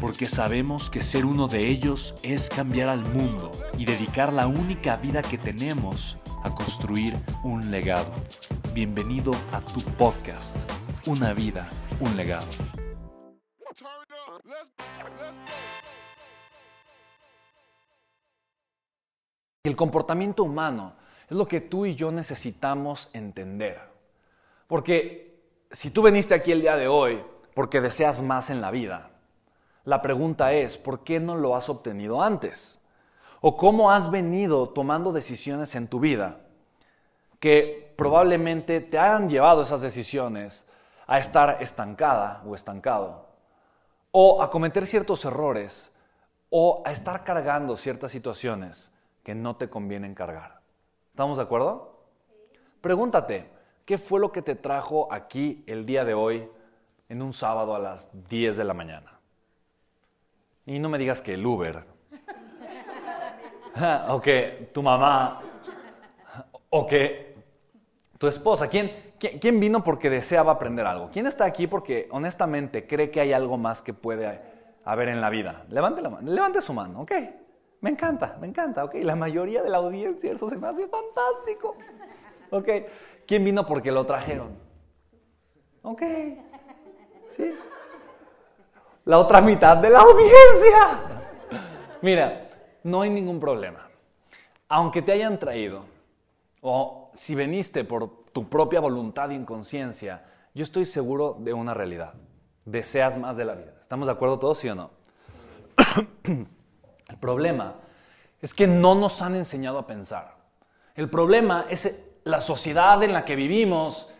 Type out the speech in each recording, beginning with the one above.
porque sabemos que ser uno de ellos es cambiar al mundo y dedicar la única vida que tenemos a construir un legado. Bienvenido a tu podcast, Una vida, un legado. El comportamiento humano es lo que tú y yo necesitamos entender. Porque si tú veniste aquí el día de hoy porque deseas más en la vida, la pregunta es, ¿por qué no lo has obtenido antes? ¿O cómo has venido tomando decisiones en tu vida que probablemente te hayan llevado esas decisiones a estar estancada o estancado? O a cometer ciertos errores o a estar cargando ciertas situaciones que no te convienen cargar. ¿Estamos de acuerdo? Pregúntate, ¿qué fue lo que te trajo aquí el día de hoy en un sábado a las 10 de la mañana? Y no me digas que el Uber. o que tu mamá. O que tu esposa. ¿Quién, ¿Quién vino porque deseaba aprender algo? ¿Quién está aquí porque honestamente cree que hay algo más que puede haber en la vida? Levante la. Levante su mano, ¿ok? Me encanta, me encanta, ¿ok? La mayoría de la audiencia, eso se me hace fantástico. ¿Ok? ¿Quién vino porque lo trajeron? ¿Ok? ¿Sí? La otra mitad de la audiencia. Mira, no hay ningún problema. Aunque te hayan traído, o si veniste por tu propia voluntad y inconsciencia, yo estoy seguro de una realidad. Deseas más de la vida. ¿Estamos de acuerdo todos, sí o no? El problema es que no nos han enseñado a pensar. El problema es la sociedad en la que vivimos,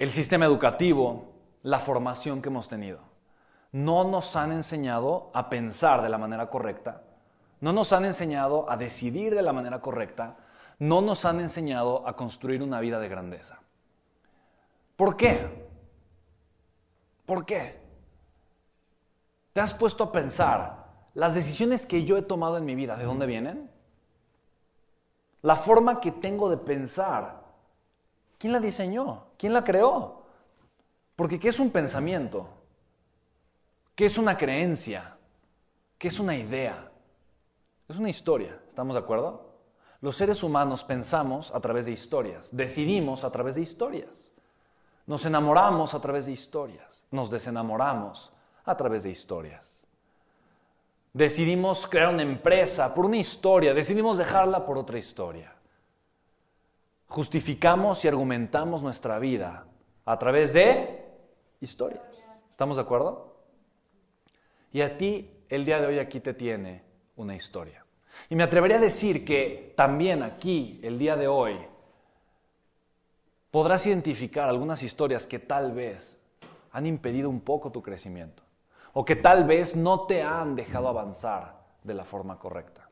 el sistema educativo, la formación que hemos tenido no nos han enseñado a pensar de la manera correcta, no nos han enseñado a decidir de la manera correcta, no nos han enseñado a construir una vida de grandeza. ¿Por qué? ¿Por qué? ¿Te has puesto a pensar las decisiones que yo he tomado en mi vida, de dónde vienen? La forma que tengo de pensar, ¿quién la diseñó? ¿Quién la creó? Porque ¿qué es un pensamiento? ¿Qué es una creencia? ¿Qué es una idea? Es una historia, ¿estamos de acuerdo? Los seres humanos pensamos a través de historias, decidimos a través de historias, nos enamoramos a través de historias, nos desenamoramos a través de historias. Decidimos crear una empresa por una historia, decidimos dejarla por otra historia. Justificamos y argumentamos nuestra vida a través de historias. ¿Estamos de acuerdo? Y a ti, el día de hoy aquí te tiene una historia. Y me atrevería a decir que también aquí, el día de hoy, podrás identificar algunas historias que tal vez han impedido un poco tu crecimiento o que tal vez no te han dejado avanzar de la forma correcta.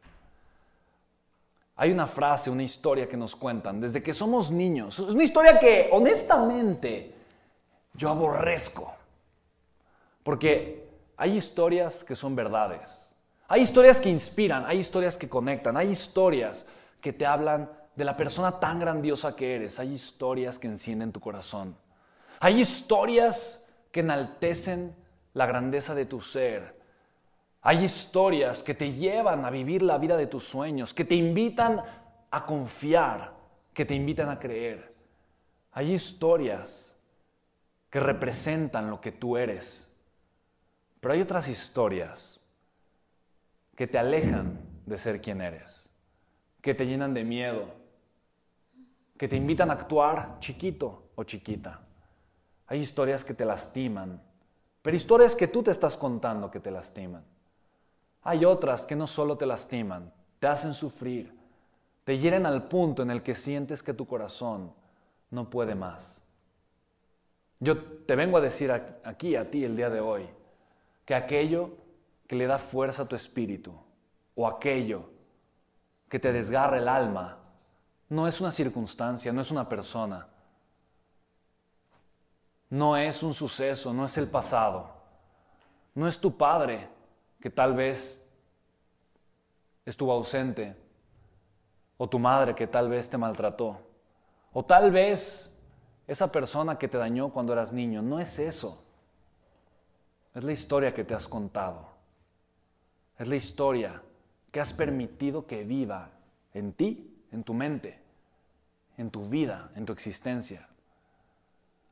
Hay una frase, una historia que nos cuentan desde que somos niños. Es una historia que honestamente yo aborrezco. Porque hay historias que son verdades. Hay historias que inspiran, hay historias que conectan, hay historias que te hablan de la persona tan grandiosa que eres, hay historias que encienden tu corazón. Hay historias que enaltecen la grandeza de tu ser. Hay historias que te llevan a vivir la vida de tus sueños, que te invitan a confiar, que te invitan a creer. Hay historias que representan lo que tú eres pero hay otras historias que te alejan de ser quien eres. que te llenan de miedo, que te invitan a actuar chiquito o chiquita. Hay historias que te lastiman, pero historias que tú te estás contando que te lastiman. Hay otras que no solo te lastiman, te hacen sufrir, te hieren al punto en el que sientes que tu corazón no puede más. Yo te vengo a decir aquí a ti el día de hoy que aquello que le da fuerza a tu espíritu o aquello que te desgarra el alma no es una circunstancia, no es una persona, no es un suceso, no es el pasado, no es tu padre que tal vez estuvo ausente, o tu madre que tal vez te maltrató, o tal vez esa persona que te dañó cuando eras niño, no es eso. Es la historia que te has contado. Es la historia que has permitido que viva en ti, en tu mente, en tu vida, en tu existencia.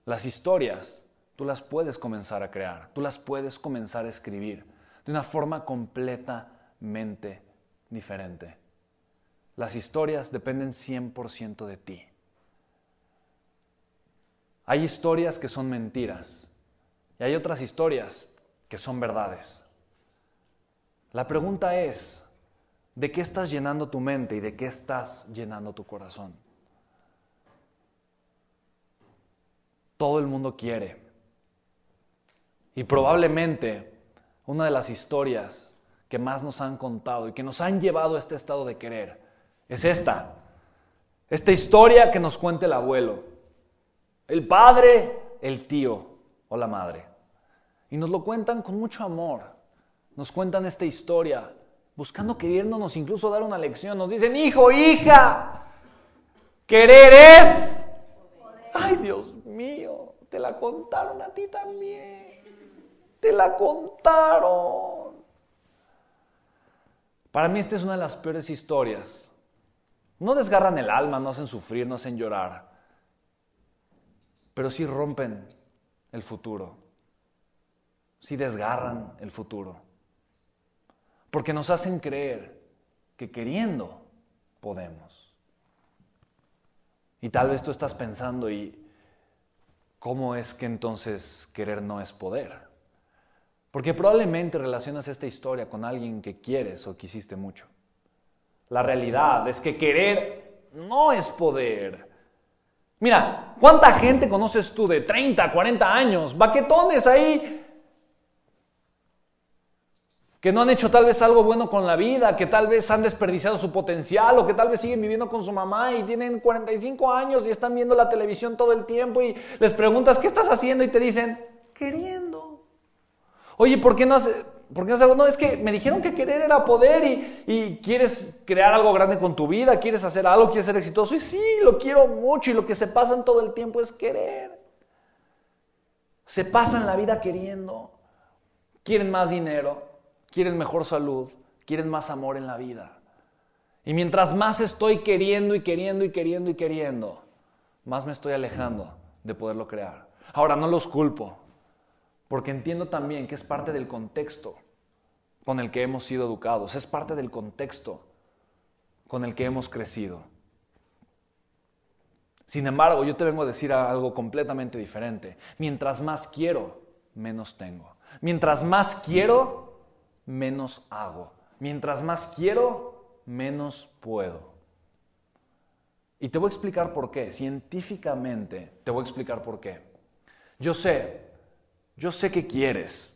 Las historias tú las puedes comenzar a crear, tú las puedes comenzar a escribir de una forma completamente diferente. Las historias dependen 100% de ti. Hay historias que son mentiras y hay otras historias que son verdades. La pregunta es, ¿de qué estás llenando tu mente y de qué estás llenando tu corazón? Todo el mundo quiere. Y probablemente una de las historias que más nos han contado y que nos han llevado a este estado de querer es esta. Esta historia que nos cuenta el abuelo, el padre, el tío o la madre. Y nos lo cuentan con mucho amor. Nos cuentan esta historia, buscando queriéndonos incluso dar una lección. Nos dicen, hijo, hija, querer es... Ay, Dios mío, te la contaron a ti también. Te la contaron. Para mí esta es una de las peores historias. No desgarran el alma, no hacen sufrir, no hacen llorar, pero sí rompen el futuro, sí desgarran el futuro, porque nos hacen creer que queriendo podemos. Y tal vez tú estás pensando, ¿y cómo es que entonces querer no es poder? Porque probablemente relacionas esta historia con alguien que quieres o quisiste mucho. La realidad es que querer no es poder. Mira, ¿cuánta gente conoces tú de 30, 40 años? Baquetones ahí que no han hecho tal vez algo bueno con la vida, que tal vez han desperdiciado su potencial o que tal vez siguen viviendo con su mamá y tienen 45 años y están viendo la televisión todo el tiempo y les preguntas, ¿qué estás haciendo? Y te dicen, queriendo. Oye, ¿por qué no haces, por qué no algo? No, es que me dijeron que querer era poder y, y, quieres crear algo grande con tu vida, quieres hacer algo, quieres ser exitoso. Y sí, lo quiero mucho y lo que se pasa en todo el tiempo es querer. Se pasan la vida queriendo. Quieren más dinero, quieren mejor salud, quieren más amor en la vida. Y mientras más estoy queriendo y queriendo y queriendo y queriendo, más me estoy alejando de poderlo crear. Ahora, no los culpo. Porque entiendo también que es parte del contexto con el que hemos sido educados, es parte del contexto con el que hemos crecido. Sin embargo, yo te vengo a decir algo completamente diferente. Mientras más quiero, menos tengo. Mientras más quiero, menos hago. Mientras más quiero, menos puedo. Y te voy a explicar por qué. Científicamente te voy a explicar por qué. Yo sé yo sé que quieres.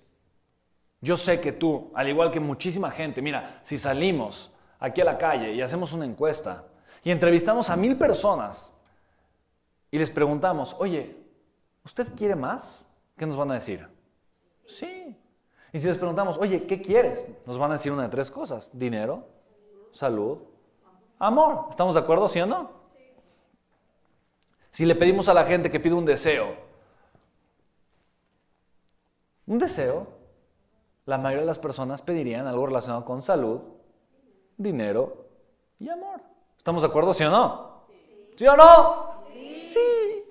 Yo sé que tú, al igual que muchísima gente, mira, si salimos aquí a la calle y hacemos una encuesta y entrevistamos a mil personas y les preguntamos, oye, ¿usted quiere más? ¿Qué nos van a decir? Sí. Y si les preguntamos, oye, ¿qué quieres? Nos van a decir una de tres cosas. Dinero, salud, amor. ¿Estamos de acuerdo, sí o no? Si le pedimos a la gente que pida un deseo, un deseo, la mayoría de las personas pedirían algo relacionado con salud, dinero y amor. ¿Estamos de acuerdo, sí o no? ¿Sí, ¿Sí o no? Sí.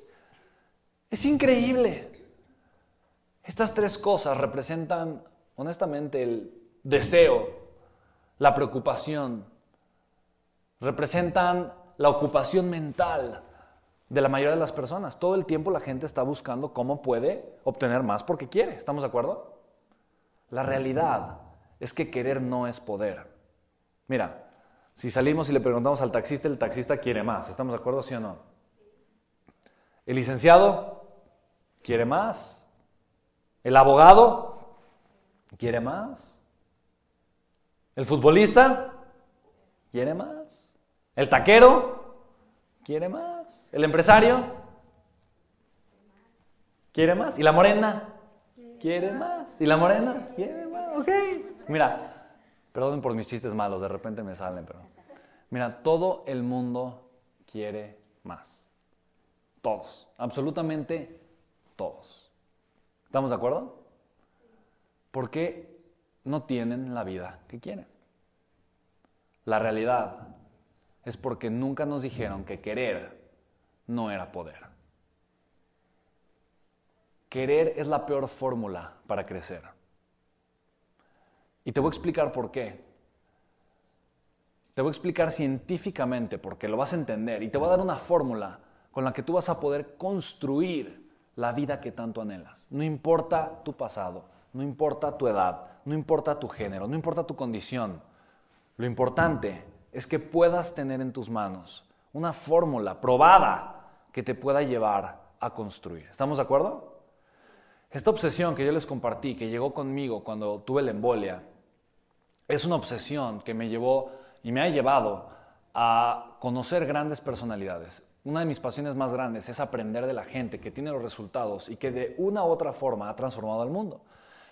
Es increíble. Estas tres cosas representan, honestamente, el deseo, la preocupación, representan la ocupación mental de la mayoría de las personas. Todo el tiempo la gente está buscando cómo puede obtener más porque quiere. ¿Estamos de acuerdo? La realidad es que querer no es poder. Mira, si salimos y le preguntamos al taxista, el taxista quiere más. ¿Estamos de acuerdo, sí o no? El licenciado quiere más. El abogado quiere más. El futbolista quiere más. El taquero quiere más. El empresario quiere más. Y la morena quiere más. Y la morena quiere más. Ok. Mira, perdón por mis chistes malos, de repente me salen, pero. Mira, todo el mundo quiere más. Todos. Absolutamente todos. ¿Estamos de acuerdo? ¿Por qué no tienen la vida que quieren? La realidad es porque nunca nos dijeron que querer no era poder. Querer es la peor fórmula para crecer. Y te voy a explicar por qué. Te voy a explicar científicamente porque lo vas a entender y te voy a dar una fórmula con la que tú vas a poder construir la vida que tanto anhelas. No importa tu pasado, no importa tu edad, no importa tu género, no importa tu condición. Lo importante es que puedas tener en tus manos una fórmula probada que te pueda llevar a construir. ¿Estamos de acuerdo? Esta obsesión que yo les compartí, que llegó conmigo cuando tuve la embolia, es una obsesión que me llevó y me ha llevado a conocer grandes personalidades. Una de mis pasiones más grandes es aprender de la gente que tiene los resultados y que de una u otra forma ha transformado al mundo.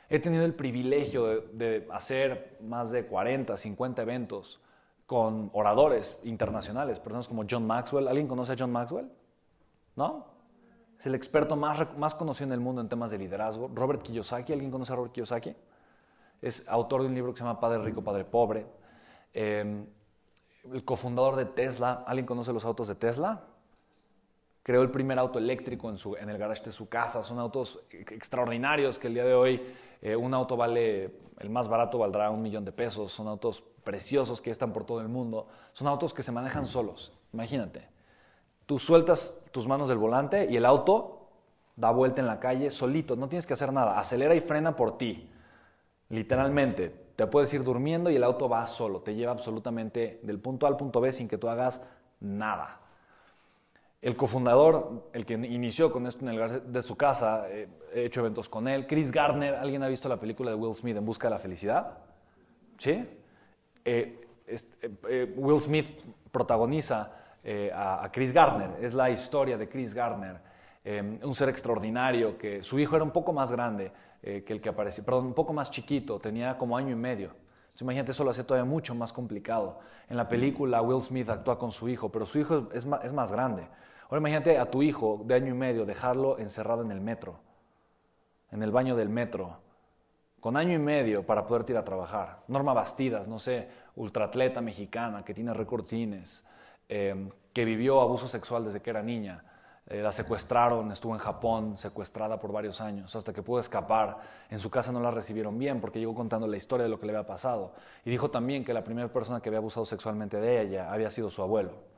He tenido el privilegio de, hacer más de 40, 50 eventos con oradores internacionales, personas como John Maxwell. ¿Alguien conoce a John Maxwell? ¿No? Es el experto más, más conocido en el mundo en temas de liderazgo. Robert Kiyosaki, ¿alguien conoce a Robert Kiyosaki? Es autor de un libro que se llama Padre Rico, Padre Pobre. Em, el cofundador de Tesla, ¿alguien conoce los autos de Tesla? Creó el primer auto eléctrico en, su, en el garage de su casa. Son autos extraordinarios que el día de hoy eh, un auto vale, el más barato valdrá un millón de pesos, son autos preciosos que están por todo el mundo, son autos que se manejan solos, imagínate. Tú sueltas tus manos del volante y el auto da vuelta en la calle solito, no tienes que hacer nada, acelera y frena por ti, literalmente. Te puedes ir durmiendo y el auto va solo, te lleva absolutamente del punto A al punto B sin que tú hagas nada. El cofundador, el que inició con esto en el de su casa, eh, he hecho eventos con él. Chris Gardner, ¿alguien ha visto la película de Will Smith en busca de la felicidad? ¿Sí? Eh, eh, Will Smith protagoniza a, Chris Gardner. Es la historia de Chris Gardner, un ser extraordinario que su hijo era un poco más grande que el que aparecía, perdón, un poco más chiquito, tenía como año y medio. imagínate, eso lo hace todavía mucho más complicado. En la película Will Smith actúa con su hijo, pero su hijo es más grande. Ahora imagínate a tu hijo de año y medio dejarlo encerrado en el metro, en el baño del metro, con año y medio para poder ir a trabajar. Norma Bastidas, no sé, ultraatleta mexicana que tiene récord Guinness, em, que vivió abuso sexual desde que era niña. Eh, la secuestraron, estuvo en Japón secuestrada por varios años, hasta que pudo escapar. En su casa no la recibieron bien porque llegó contando la historia de lo que le había pasado. Y dijo también que la primera persona que había abusado sexualmente de ella había sido su abuelo.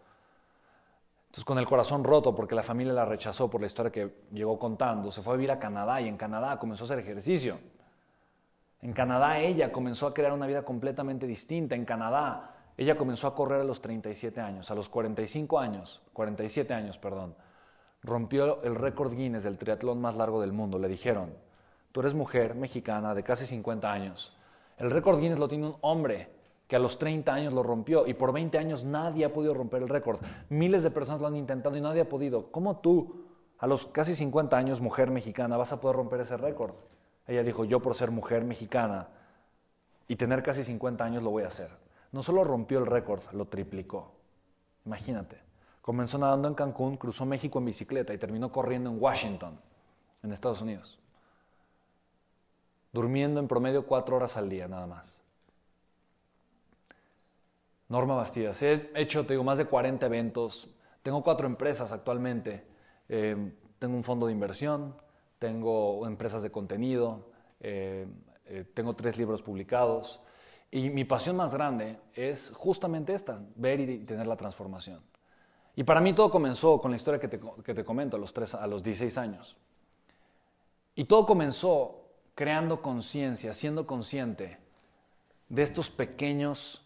Entonces, con el corazón roto porque la familia la rechazó por la historia que llegó contando, se fue a vivir a Canadá y en Canadá comenzó a hacer ejercicio. En Canadá ella comenzó a crear una vida completamente distinta. En Canadá ella comenzó a correr a los 37 años, a los 45 años, 47 años, perdón. Rompió el récord Guinness del triatlón más largo del mundo. Le dijeron, tú eres mujer mexicana de casi 50 años. El récord Guinness lo tiene un hombre que a los 30 años lo rompió y por 20 años nadie ha podido romper el récord. Miles de personas lo han intentado y nadie ha podido. ¿Cómo tú, a los casi 50 años, mujer mexicana, vas a poder romper ese récord? Ella dijo, yo por ser mujer mexicana y tener casi 50 años lo voy a hacer. No solo rompió el récord, lo triplicó. Imagínate. Comenzó nadando en Cancún, cruzó México en bicicleta y terminó corriendo en Washington, en Estados Unidos. Durmiendo en promedio cuatro horas al día nada más. Norma Bastidas. He hecho, te digo, más de 40 eventos. Tengo cuatro empresas actualmente. Eh, tengo un fondo de inversión, tengo empresas de contenido, eh, eh, tengo tres libros publicados Y mi pasión más grande es justamente esta, ver y tener la transformación. Y para mí todo comenzó con la historia que te, que te comento a los, tres, a los 16 años. Y todo comenzó creando conciencia, siendo consciente de estos pequeños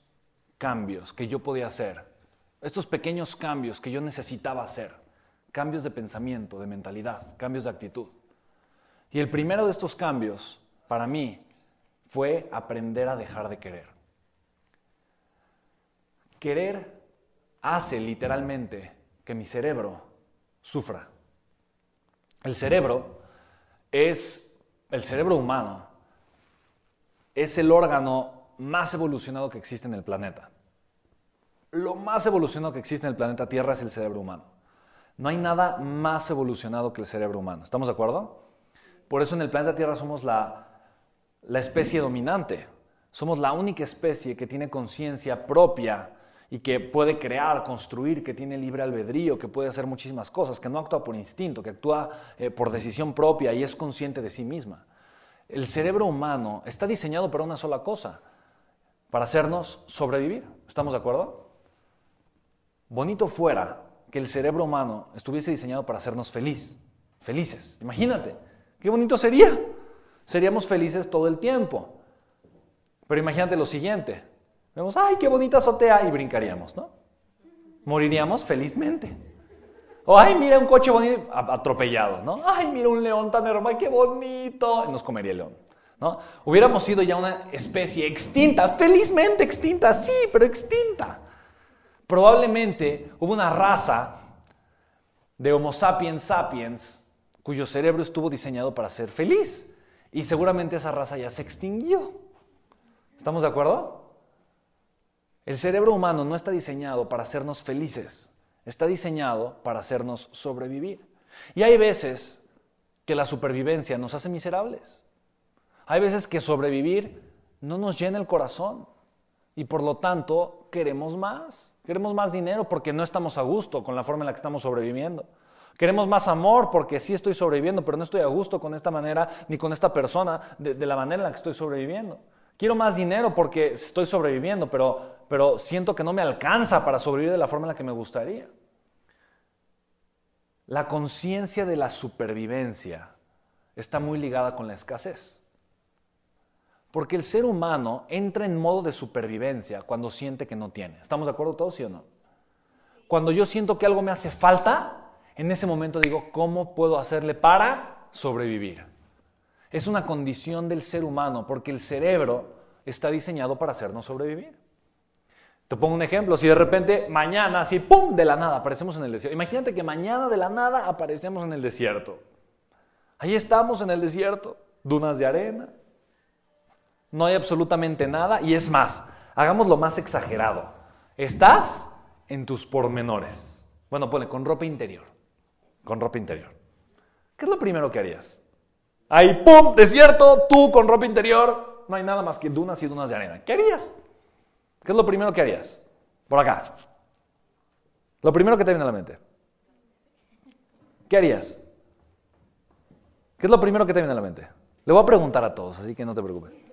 cambios que yo podía hacer, estos pequeños cambios que yo necesitaba hacer, cambios de pensamiento, de mentalidad, cambios de actitud. Y el primero de estos cambios, para mí, fue aprender a dejar de querer. Querer hace literalmente que mi cerebro sufra. El cerebro es, el cerebro humano, es el órgano más evolucionado que existe en el planeta. Lo más evolucionado que existe en el planeta Tierra es el cerebro humano. No hay nada más evolucionado que el cerebro humano. ¿Estamos de acuerdo? Por eso en el planeta Tierra somos la, la especie dominante. Somos la única especie que tiene conciencia propia y que puede crear, construir, que tiene libre albedrío, que puede hacer muchísimas cosas, que no actúa por instinto, que actúa eh, por decisión propia y es consciente de sí misma. El cerebro humano está diseñado para una sola cosa, para hacernos sobrevivir. ¿Estamos de acuerdo? Bonito fuera que el cerebro humano estuviese diseñado para hacernos feliz, felices. Imagínate, qué bonito sería. Seríamos felices todo el tiempo. Pero imagínate lo siguiente, Vemos, ay, qué bonita azotea y brincaríamos, ¿no? Moriríamos felizmente. O, ay, mira un coche bonito, atropellado, ¿no? Ay, mira un león tan hermoso, qué bonito. Y nos comería el león, Hubiéramos sido ya una especie extinta, felizmente extinta, sí, pero extinta. Probablemente hubo una raza de Homo sapiens sapiens cuyo cerebro estuvo diseñado para ser feliz. Y seguramente esa raza ya se extinguió. ¿Estamos de acuerdo? El cerebro humano no está diseñado para hacernos felices, está diseñado para hacernos sobrevivir. Y hay veces que la supervivencia nos hace miserables. Hay veces que sobrevivir no nos llena el corazón y por lo tanto queremos más. Queremos más dinero porque no estamos a gusto con la forma en la que estamos sobreviviendo. Queremos más amor porque sí estoy sobreviviendo, pero no estoy a gusto con esta manera ni con esta persona de, la manera en la que estoy sobreviviendo. Quiero más dinero porque estoy sobreviviendo, pero, pero siento que no me alcanza para sobrevivir de la forma en la que me gustaría. La conciencia de la supervivencia está muy ligada con la escasez. Porque el ser humano entra en modo de supervivencia cuando siente que no tiene. ¿Estamos de acuerdo todos, sí o no? Cuando yo siento que algo me hace falta, en ese momento digo, ¿cómo puedo hacerle para sobrevivir? Es una condición del ser humano porque el cerebro está diseñado para hacernos sobrevivir. Te pongo un ejemplo, si de repente mañana, así, ¡pum!, de la nada aparecemos en el desierto. Imagínate que mañana de la nada aparecemos en el desierto. Ahí estamos en el desierto, dunas de arena, no hay absolutamente nada y es más, hagamos lo más exagerado. Estás en tus pormenores. Bueno, pone con ropa interior. Con ropa interior. ¿Qué es lo primero que harías? Ahí, ¡pum! Desierto, tú con ropa interior. No hay nada más que dunas y dunas de arena. ¿Qué harías? ¿Qué es lo primero que harías? Por acá. Lo primero que te viene a la mente. ¿Qué harías? ¿Qué es lo primero que te viene a la mente? Le voy a preguntar a todos, así que no te preocupes.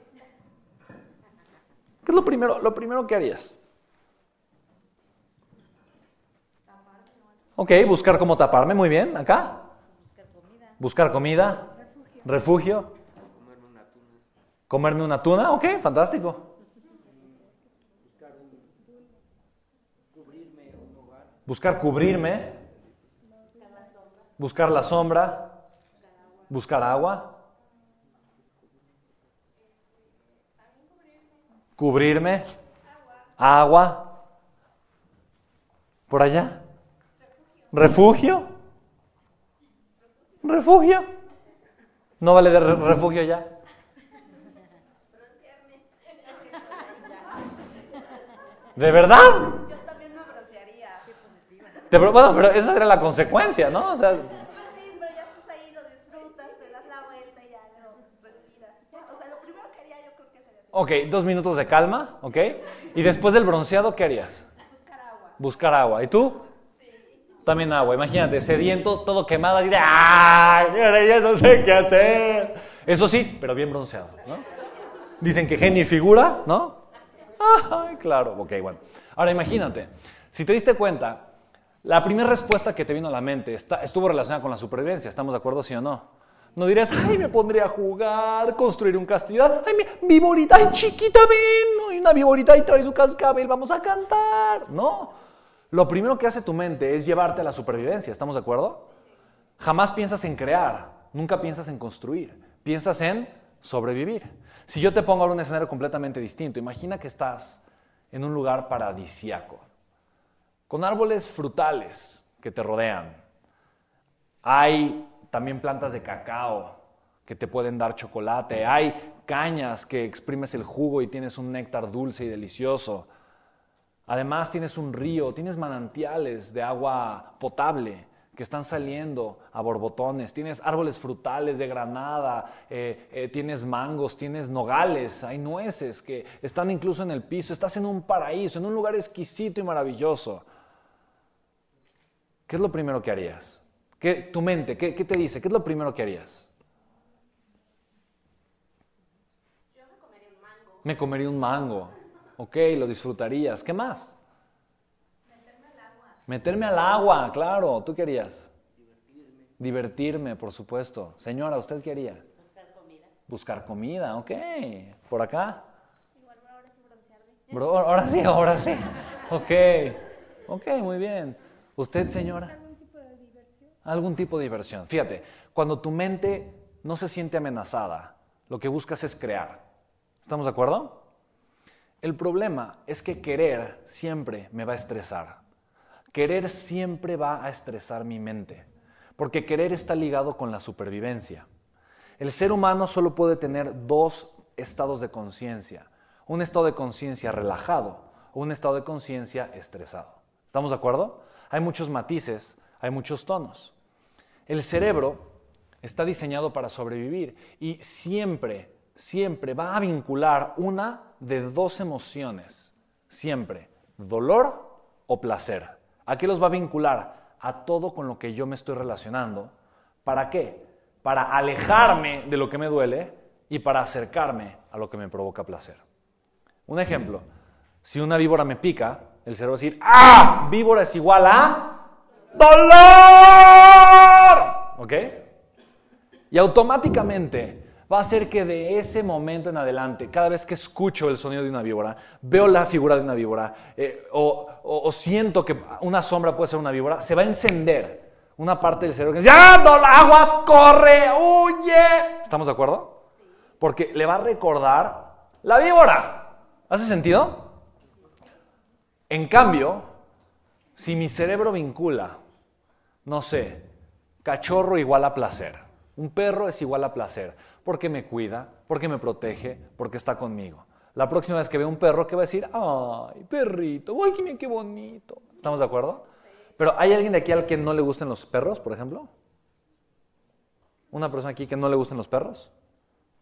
¿Qué es lo primero, lo primero que harías? Ok, buscar cómo taparme, muy bien. ¿Acá? Buscar comida. Refugio. Comerme una tuna. Comerme una tuna, ok, fantástico. Buscar cubrirme. Buscar la sombra. Buscar agua. Cubrirme. Agua. Por allá. Refugio. Refugio. ¿No vale de refugio ya? ¿De verdad? Yo también me broncearía. bueno, pero esa era la consecuencia, ¿no? O sea, pues sí, pero ya estás ahí, lo disfrutas, te das la vuelta y ya lo respiras. O sea, lo primero que haría yo creo que sería... Ok, dos minutos de calma, ¿ok? Y después del bronceado, ¿qué harías? Buscar agua. Buscar agua. ¿Y tú? También agua, imagínate, sediento, todo quemado, así de ¡ay! Ya no sé qué hacer. Eso sí, pero bien bronceado, ¿no? Dicen que genio y figura, ¿no? Ay, claro. Ok, bueno. Ahora imagínate, si te diste cuenta, la primera respuesta que te vino a la mente está, estuvo relacionada con la supervivencia. ¿Estamos de acuerdo, sí o no? No dirías, ay, me pondría a jugar, construir un castillo. Ay, mi viborita, ay, chiquita, ven. Hay una viborita y trae su cascabel, vamos a cantar. No. Lo primero que hace tu mente es llevarte a la supervivencia. ¿Estamos de acuerdo? Jamás piensas en crear, nunca piensas en construir. Piensas en sobrevivir. Si yo te pongo ahora un escenario completamente distinto, imagina que estás en un lugar paradisiaco, con árboles frutales que te rodean. Hay también plantas de cacao que te pueden dar chocolate. Hay cañas que exprimes el jugo y tienes un néctar dulce y delicioso. Además tienes un río, tienes manantiales de agua potable que están saliendo a borbotones, tienes árboles frutales de granada, eh, eh, tienes mangos, tienes nogales, hay nueces que están incluso en el piso, estás en un paraíso, en un lugar exquisito y maravilloso. ¿Qué es lo primero que harías? ¿Qué, tu mente, ¿qué, ¿qué te dice? ¿Qué es lo primero que harías? Yo me comería un mango. Me comería un mango. Ok, lo disfrutarías. ¿Qué más? Meterme al agua, claro. ¿Tú querías? Divertirme. Divertirme, por supuesto. Señora, ¿usted qué haría? Buscar comida. Buscar comida, ok. ¿Por acá? Igual ahora sí broncearme. Bro, ahora sí, ahora sí. Ok. Ok, muy bien. ¿Usted, señora? algún tipo de diversión. Algún tipo de diversión. Fíjate, cuando tu mente no se siente amenazada, lo que buscas es crear. ¿Estamos de acuerdo? El problema es que querer siempre me va a estresar. Querer siempre va a estresar mi mente, porque querer está ligado con la supervivencia. El ser humano solo puede tener dos estados de conciencia, un estado de conciencia relajado o un estado de conciencia estresado. ¿Estamos de acuerdo? Hay muchos matices, hay muchos tonos. El cerebro está diseñado para sobrevivir y siempre, siempre va a vincular una de dos emociones, siempre, dolor o placer. ¿A qué los va a vincular? A todo con lo que yo me estoy relacionando. ¿Para qué? Para alejarme de lo que me duele y para acercarme a lo que me provoca placer. Un ejemplo, si una víbora me pica, el cerebro va a decir, ¡ah! Víbora es igual a dolor. ¿Ok? Y automáticamente va a hacer que de ese momento en adelante, cada vez que escucho el sonido de una víbora, veo la figura de una víbora, eh, o, siento que una sombra puede ser una víbora, se va a encender una parte del cerebro que dice, ¡ah, aguas, corre, huye! ¿Estamos de acuerdo? Porque le va a recordar la víbora. ¿Hace sentido? En cambio, si mi cerebro vincula, no sé, cachorro igual a placer, un perro es igual a placer, porque me cuida, porque me protege, porque está conmigo. La próxima vez que veo un perro, ¿qué va a decir? ¡Ay, perrito! ¡Ay, qué bonito! ¿Estamos de acuerdo? Pero ¿hay alguien de aquí al que no le gusten los perros, por ejemplo? ¿Una persona aquí que no le gusten los perros?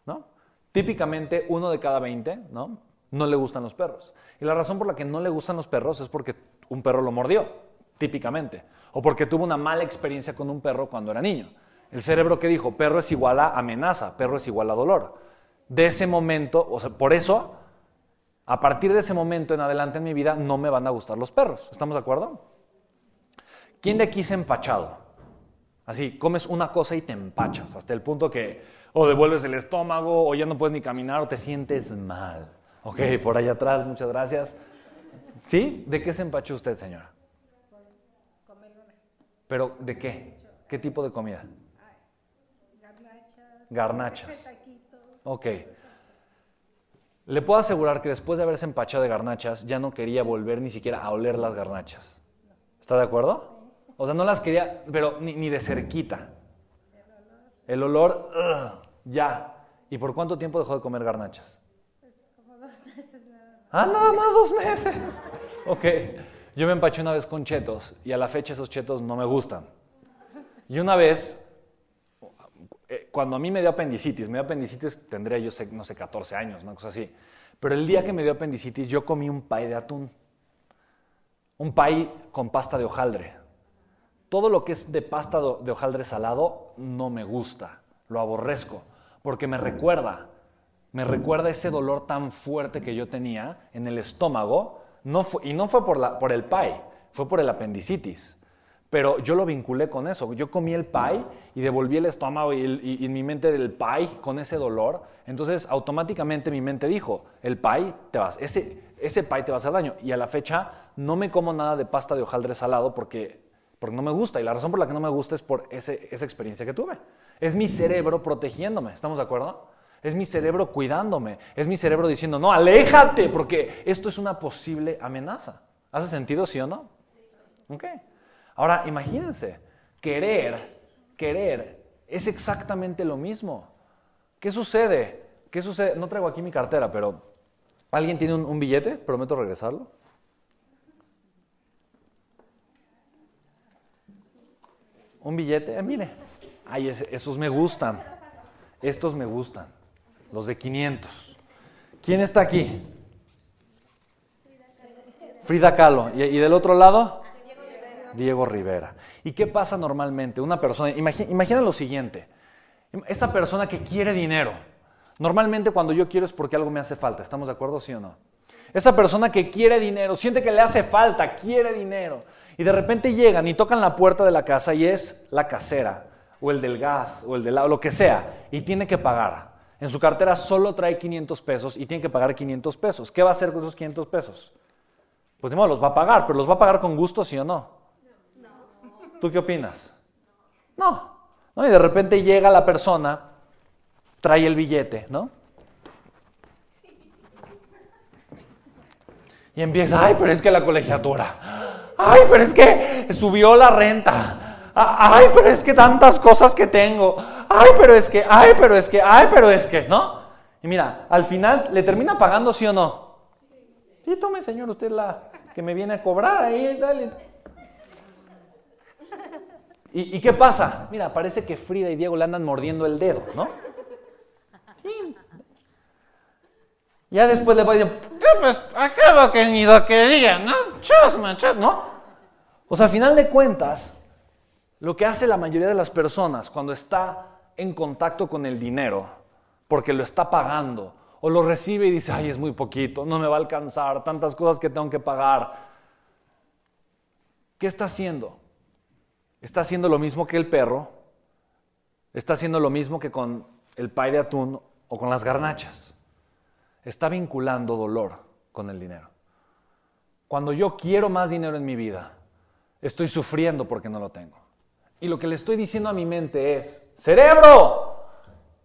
¿No? Típicamente uno de cada 20, ¿no? No le gustan los perros. Y la razón por la que no le gustan los perros es porque un perro lo mordió, típicamente. O porque tuvo una mala experiencia con un perro cuando era niño. El cerebro que dijo, perro es igual a amenaza, perro es igual a dolor. De ese momento, o sea, por eso, a partir de ese momento en adelante en mi vida no me van a gustar los perros. ¿Estamos de acuerdo? ¿Quién de aquí se ha empachado? Así, comes una cosa y te empachas, hasta el punto que o devuelves el estómago, o ya no puedes ni caminar, o te sientes mal. Ok, por allá atrás, muchas gracias. ¿Sí? ¿De qué se empachó usted, señora? ¿Pero de qué? ¿Qué tipo de comida? garnachas, Garnachas. Ok. Le puedo asegurar que después de haberse empachado de garnachas, ya no quería volver ni siquiera a oler las garnachas. ¿Está de acuerdo? O sea, no las quería, pero ni, de cerquita. El olor, ya. ¿Y por cuánto tiempo dejó de comer garnachas? Pues como dos meses. Ah, nada más dos meses. Ok. Yo me empaché una vez con chetos y a la fecha esos chetos no me gustan. Y una vez, eh, cuando a mí me dio apendicitis, me dio apendicitis tendría yo, no sé, 14 años, una cosa así. Pero el día que me dio apendicitis yo comí un pay de atún. Un pay con pasta de hojaldre. Todo lo que es de pasta de hojaldre salado no me gusta, lo aborrezco, porque me recuerda me recuerda ese dolor tan fuerte que yo tenía en el estómago, y no fue por, el pie, fue por el apendicitis. Pero yo lo vinculé con eso. Yo comí el pie y devolví el estómago y, en mi mente el pie con ese dolor. Entonces automáticamente mi mente dijo, el pie te vas, ese, pie te va a hacer daño. Y a la fecha no me como nada de pasta de hojaldre salado porque, porque no me gusta. Y la razón por la que no me gusta es por esa experiencia que tuve. Es mi cerebro protegiéndome, ¿estamos de acuerdo? Es mi cerebro cuidándome. Es mi cerebro diciendo, no, aléjate, porque esto es una posible amenaza. ¿Hace sentido, sí o no? Ok. Ahora, imagínense, querer, querer es exactamente lo mismo. ¿Qué sucede? ¿Qué sucede? No traigo aquí mi cartera, pero ¿alguien tiene un, billete? Prometo regresarlo. ¿Un billete? Eh, mire. Ay, esos me gustan. Estos me gustan. Los de 500. ¿Quién está aquí? Frida Kahlo. ¿Y, del otro lado? Diego Rivera. ¿Y qué pasa normalmente? Una persona, imagi- imagina lo siguiente, esa persona que quiere dinero, normalmente cuando yo quiero es porque algo me hace falta, ¿estamos de acuerdo, sí o no? Esa persona que quiere dinero, siente que le hace falta, quiere dinero, y de repente llegan y tocan la puerta de la casa y es la casera, o el del gas, o el del agua, lo que sea, y tiene que pagar. En su cartera solo trae 500 pesos y tiene que pagar 500 pesos. ¿Qué va a hacer con esos 500 pesos? Pues ni modo, los va a pagar, pero los va a pagar con gusto, sí o no. ¿Tú qué opinas? No. ¿No? Y de repente llega la persona, trae el billete, ¿no? Y empieza, ay, pero es que la colegiatura. Ay, pero es que subió la renta. Ah, Ay, pero es que tantas cosas que tengo. Ay, pero es que, ay, pero es que, ay, pero es que, ¿no? Y mira, al final le termina pagando, ¿sí o no? Sí, tome, señor, usted la que me viene a cobrar ahí, dale. ¿Y, qué pasa? Mira, parece que Frida y Diego le andan mordiendo el dedo, ¿no? Sí. Ya después le va a decir, ¿qué pues? Acabo que ni lo quería, ¿no? Chusma, chus, ¿no? O sea, a final de cuentas, lo que hace la mayoría de las personas cuando está en contacto con el dinero, porque lo está pagando, o lo recibe y dice, ay, es muy poquito, no me va a alcanzar, tantas cosas que tengo que pagar. ¿Qué está haciendo? Está haciendo lo mismo que el perro, está haciendo lo mismo que con el pay de atún o con las garnachas. Está vinculando dolor con el dinero. Cuando yo quiero más dinero en mi vida, estoy sufriendo porque no lo tengo. Y lo que le estoy diciendo a mi mente es, cerebro,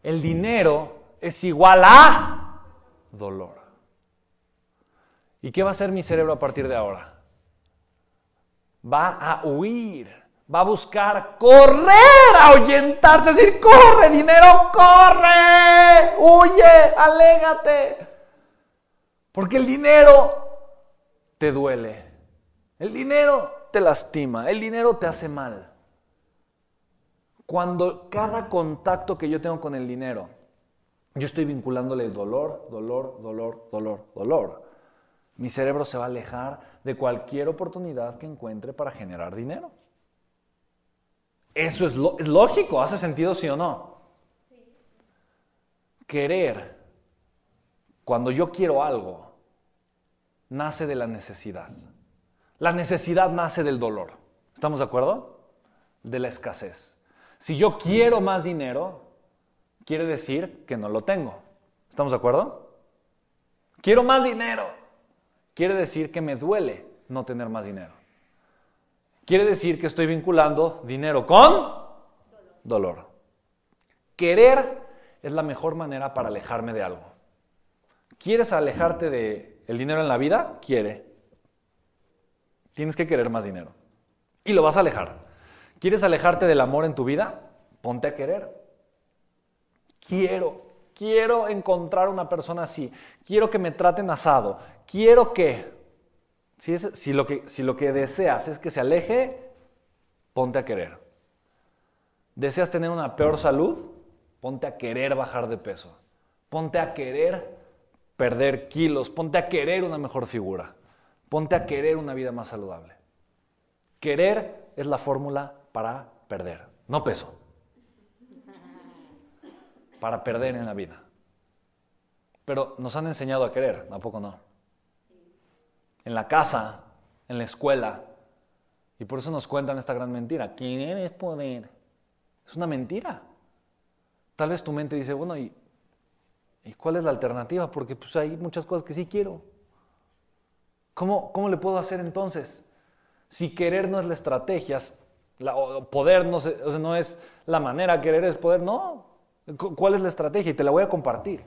el dinero es igual a dolor. ¿Y qué va a hacer mi cerebro a partir de ahora? Va a huir, va a buscar correr, ahuyentarse, decir, corre dinero, corre, huye, alégate. Porque el dinero te duele, el dinero te lastima, el dinero te hace mal. Cuando cada contacto que yo tengo con el dinero, yo estoy vinculándole dolor, dolor, dolor, dolor, dolor. Mi cerebro se va a alejar de cualquier oportunidad que encuentre para generar dinero. Eso es, lógico, ¿hace sentido sí o no? Querer, cuando yo quiero algo, nace de la necesidad. La necesidad nace del dolor. ¿Estamos de acuerdo? De la escasez. Si yo quiero más dinero, quiere decir que no lo tengo. ¿Estamos de acuerdo? Quiero más dinero. Quiere decir que me duele no tener más dinero. Quiere decir que estoy vinculando dinero con dolor. Querer es la mejor manera para alejarme de algo. ¿Quieres alejarte de el dinero en la vida? Quiere. Tienes que querer más dinero. Y lo vas a alejar. ¿Quieres alejarte del amor en tu vida? Ponte a querer. Quiero, quiero encontrar una persona así. Quiero que me traten asado. Quiero que, si, es- lo que, si lo que deseas es que se aleje, ponte a querer. ¿Deseas tener una peor salud? Ponte a querer bajar de peso. Ponte a querer perder kilos. Ponte a querer una mejor figura. Ponte a querer una vida más saludable. Querer es la fórmula para perder, no peso. Para perder en la vida. Pero nos han enseñado a querer, ¿a poco no? En la casa, en la escuela. Y por eso nos cuentan esta gran mentira. Querer es poder. Es una mentira. Tal vez tu mente dice, bueno, ¿y, ¿y cuál es la alternativa? Porque pues hay muchas cosas que sí quiero. ¿Cómo, cómo le puedo hacer entonces? Si querer no es la estrategia, poder no, es la manera, querer es poder, no. Cu- ¿Cuál es la estrategia? Y te la voy a compartir.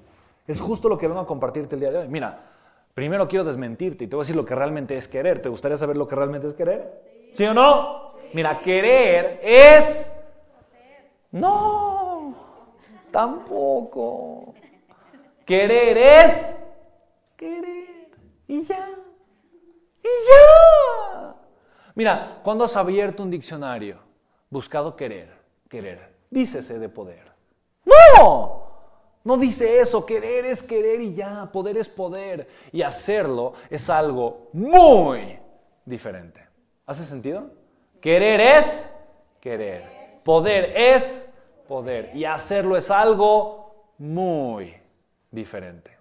Es justo lo que vengo a compartirte el día de hoy. Mira, primero quiero desmentirte y te voy a decir lo que realmente es querer. ¿Te gustaría saber lo que realmente es querer? ¿Sí, o no? Mira, querer es... No, tampoco. Querer es... Querer. Y ya. Y ya. Mira, cuando has abierto un diccionario, buscado querer, querer, dícese de poder. No, no dice eso, querer es querer y ya, poder es poder. Y hacerlo es algo muy diferente. ¿Hace sentido? Querer es querer. Poder es poder. Y hacerlo es algo muy diferente.